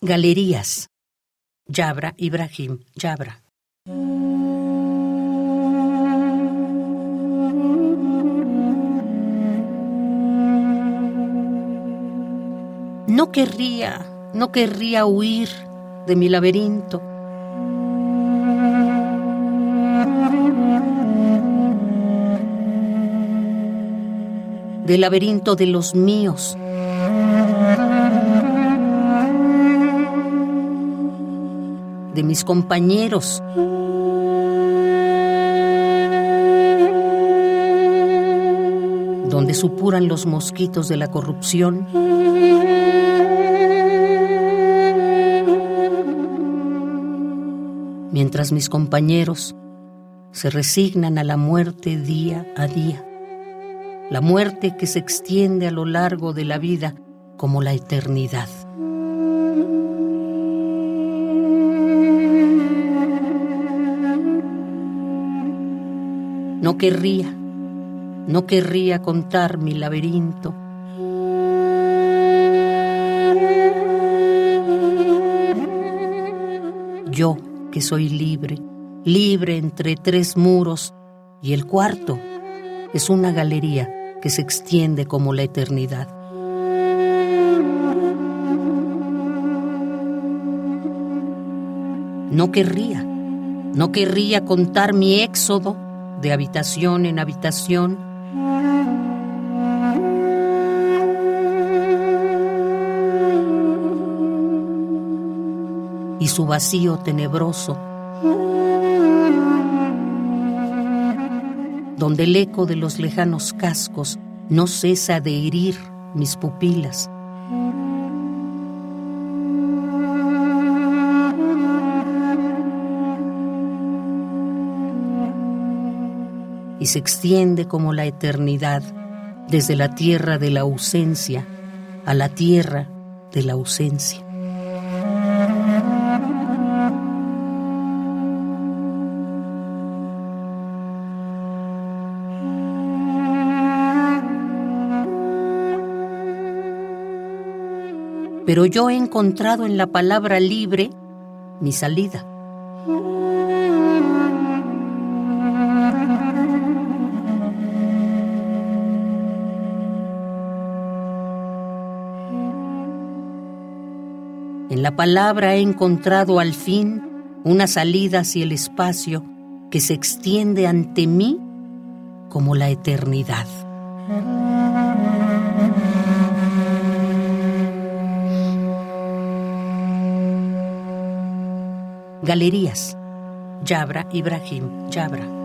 Galerías. Yabra Ibrahim Yabra. No querría, no querría huir de mi laberinto. Del laberinto de los míos. De mis compañeros. Donde supuran los mosquitos de la corrupción. mientras mis compañeros se resignan a la muerte día a día, la muerte que se extiende a lo largo de la vida como la eternidad. No querría, no querría contar mi laberinto. Yo que soy libre, libre entre tres muros, y el cuarto es una galería que se extiende como la eternidad. No querría, no querría contar mi éxodo de habitación en habitación. Y su vacío tenebroso, donde el eco de los lejanos cascos no cesa de herir mis pupilas. Y se extiende como la eternidad desde la tierra de la ausencia a la tierra de la ausencia. Pero yo he encontrado en la palabra libre mi salida. En la palabra he encontrado al fin una salida hacia el espacio que se extiende ante mí como la eternidad. Galerías. Yabra Ibrahim Yabra.